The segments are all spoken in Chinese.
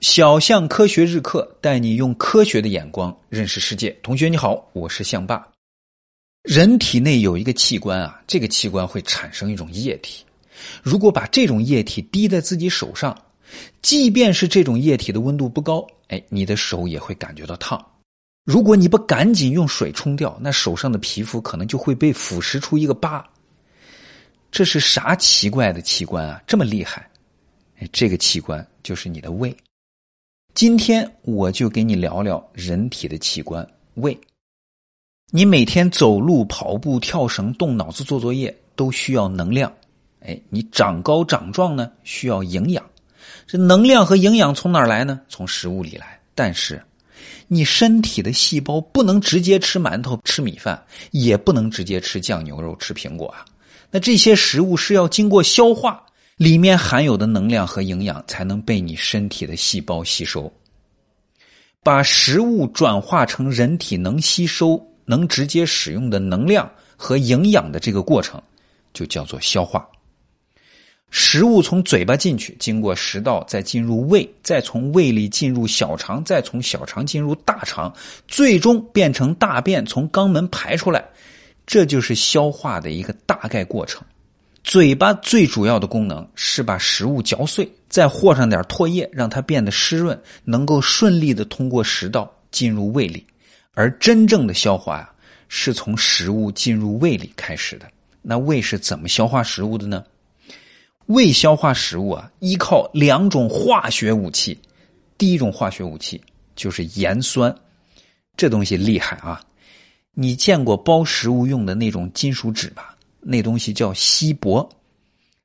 小象科学日课带你用科学的眼光认识世界。同学你好，我是象爸。人体内有一个器官啊，这个器官会产生一种液体。如果把这种液体滴在自己手上，即便是这种液体的温度不高，哎，你的手也会感觉到烫。如果你不赶紧用水冲掉，那手上的皮肤可能就会被腐蚀出一个疤。这是啥奇怪的器官啊？这么厉害？哎，这个器官就是你的胃。今天我就给你聊聊人体的器官胃。你每天走路、跑步、跳绳、动脑子做作业都需要能量，哎，你长高长壮呢需要营养。这能量和营养从哪来呢？从食物里来。但是，你身体的细胞不能直接吃馒头、吃米饭，也不能直接吃酱牛肉、吃苹果啊。那这些食物是要经过消化。里面含有的能量和营养才能被你身体的细胞吸收，把食物转化成人体能吸收、能直接使用的能量和营养的这个过程，就叫做消化。食物从嘴巴进去，经过食道，再进入胃，再从胃里进入小肠，再从小肠进入大肠，最终变成大便从肛门排出来，这就是消化的一个大概过程。嘴巴最主要的功能是把食物嚼碎，再和上点唾液，让它变得湿润，能够顺利的通过食道进入胃里。而真正的消化呀，是从食物进入胃里开始的。那胃是怎么消化食物的呢？胃消化食物啊，依靠两种化学武器。第一种化学武器就是盐酸，这东西厉害啊！你见过包食物用的那种金属纸吧？那东西叫锡箔，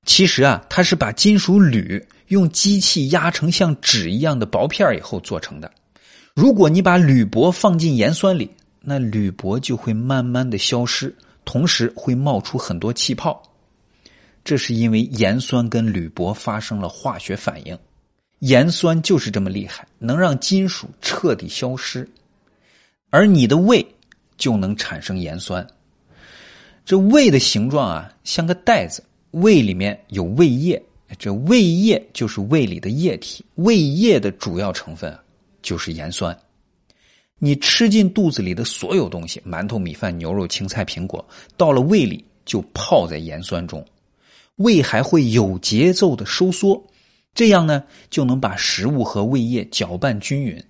其实啊，它是把金属铝用机器压成像纸一样的薄片以后做成的。如果你把铝箔放进盐酸里，那铝箔就会慢慢的消失，同时会冒出很多气泡。这是因为盐酸跟铝箔发生了化学反应，盐酸就是这么厉害，能让金属彻底消失，而你的胃就能产生盐酸。这胃的形状啊，像个袋子。胃里面有胃液，这胃液就是胃里的液体。胃液的主要成分就是盐酸。你吃进肚子里的所有东西，馒头、米饭、牛肉、青菜、苹果，到了胃里就泡在盐酸中。胃还会有节奏的收缩，这样呢，就能把食物和胃液搅拌均匀。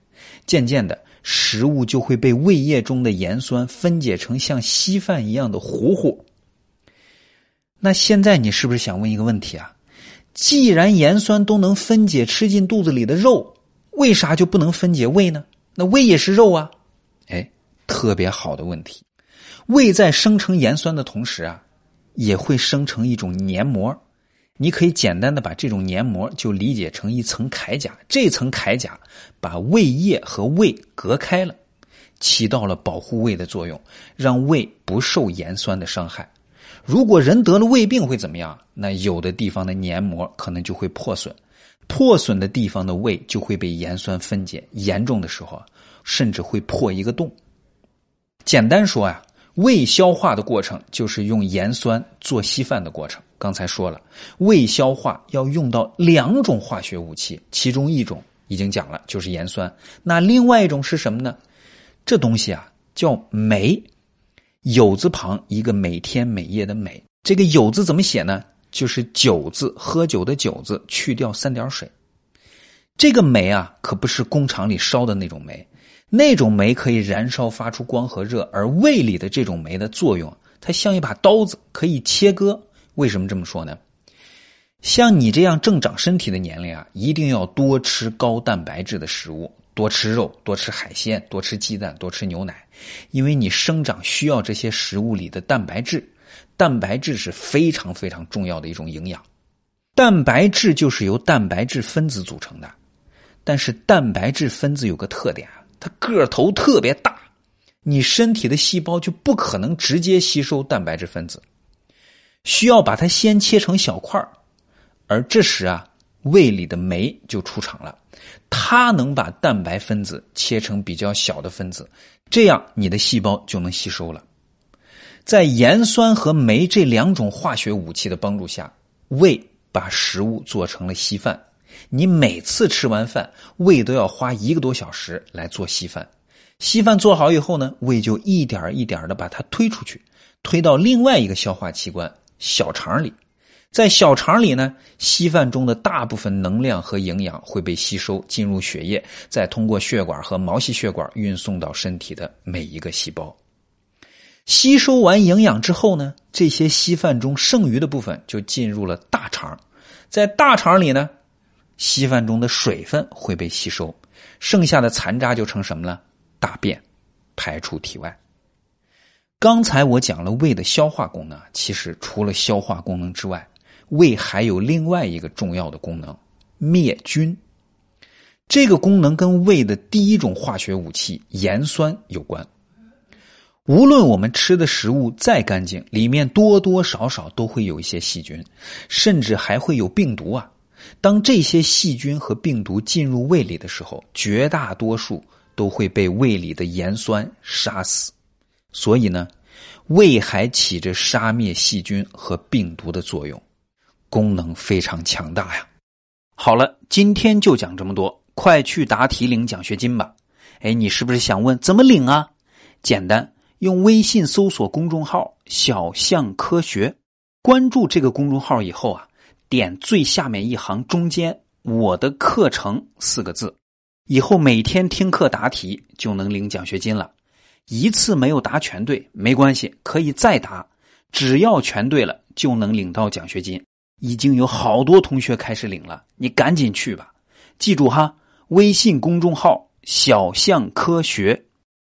渐渐的。食物就会被胃液中的盐酸分解成像稀饭一样的糊糊。那现在你是不是想问一个问题啊？既然盐酸都能分解吃进肚子里的肉，为啥就不能分解胃呢？那胃也是肉啊！哎，特别好的问题。胃在生成盐酸的同时啊，也会生成一种黏膜。你可以简单的把这种黏膜就理解成一层铠甲，这层铠甲把胃液和胃隔开了，起到了保护胃的作用，让胃不受盐酸的伤害。如果人得了胃病会怎么样？那有的地方的黏膜可能就会破损，破损的地方的胃就会被盐酸分解，严重的时候甚至会破一个洞。简单说呀。胃消化的过程就是用盐酸做稀饭的过程。刚才说了，胃消化要用到两种化学武器，其中一种已经讲了，就是盐酸。那另外一种是什么呢？这东西啊叫酶，酉字旁一个每天每夜的每。这个酉字怎么写呢？就是酒字，喝酒的酒字，去掉三点水。这个酶啊，可不是工厂里烧的那种煤。那种酶可以燃烧发出光和热，而胃里的这种酶的作用，它像一把刀子，可以切割。为什么这么说呢？像你这样正长身体的年龄啊，一定要多吃高蛋白质的食物，多吃肉，多吃海鲜，多吃鸡蛋，多吃牛奶，因为你生长需要这些食物里的蛋白质。蛋白质是非常非常重要的一种营养。蛋白质就是由蛋白质分子组成的，但是蛋白质分子有个特点啊。它个头特别大，你身体的细胞就不可能直接吸收蛋白质分子，需要把它先切成小块而这时啊，胃里的酶就出场了，它能把蛋白分子切成比较小的分子，这样你的细胞就能吸收了。在盐酸和酶这两种化学武器的帮助下，胃把食物做成了稀饭。你每次吃完饭，胃都要花一个多小时来做稀饭。稀饭做好以后呢，胃就一点一点的把它推出去，推到另外一个消化器官小肠里。在小肠里呢，稀饭中的大部分能量和营养会被吸收进入血液，再通过血管和毛细血管运送到身体的每一个细胞。吸收完营养之后呢，这些稀饭中剩余的部分就进入了大肠，在大肠里呢，稀饭中的水分会被吸收，剩下的残渣就成什么了？大便，排出体外。刚才我讲了胃的消化功能，其实除了消化功能之外，胃还有另外一个重要的功能——灭菌。这个功能跟胃的第一种化学武器盐酸有关。无论我们吃的食物再干净，里面多多少少都会有一些细菌，甚至还会有病毒啊。当这些细菌和病毒进入胃里的时候，绝大多数都会被胃里的盐酸杀死。所以呢，胃还起着杀灭细菌和病毒的作用。功能非常强大呀！好了，今天就讲这么多，快去答题领奖学金吧！哎，你是不是想问怎么领啊？简单，用微信搜索公众号“小象科学”，关注这个公众号以后啊，点最下面一行中间“我的课程”四个字，以后每天听课答题就能领奖学金了。一次没有答全对没关系，可以再答，只要全对了就能领到奖学金。已经有好多同学开始领了，你赶紧去吧！记住哈，微信公众号“小象科学”。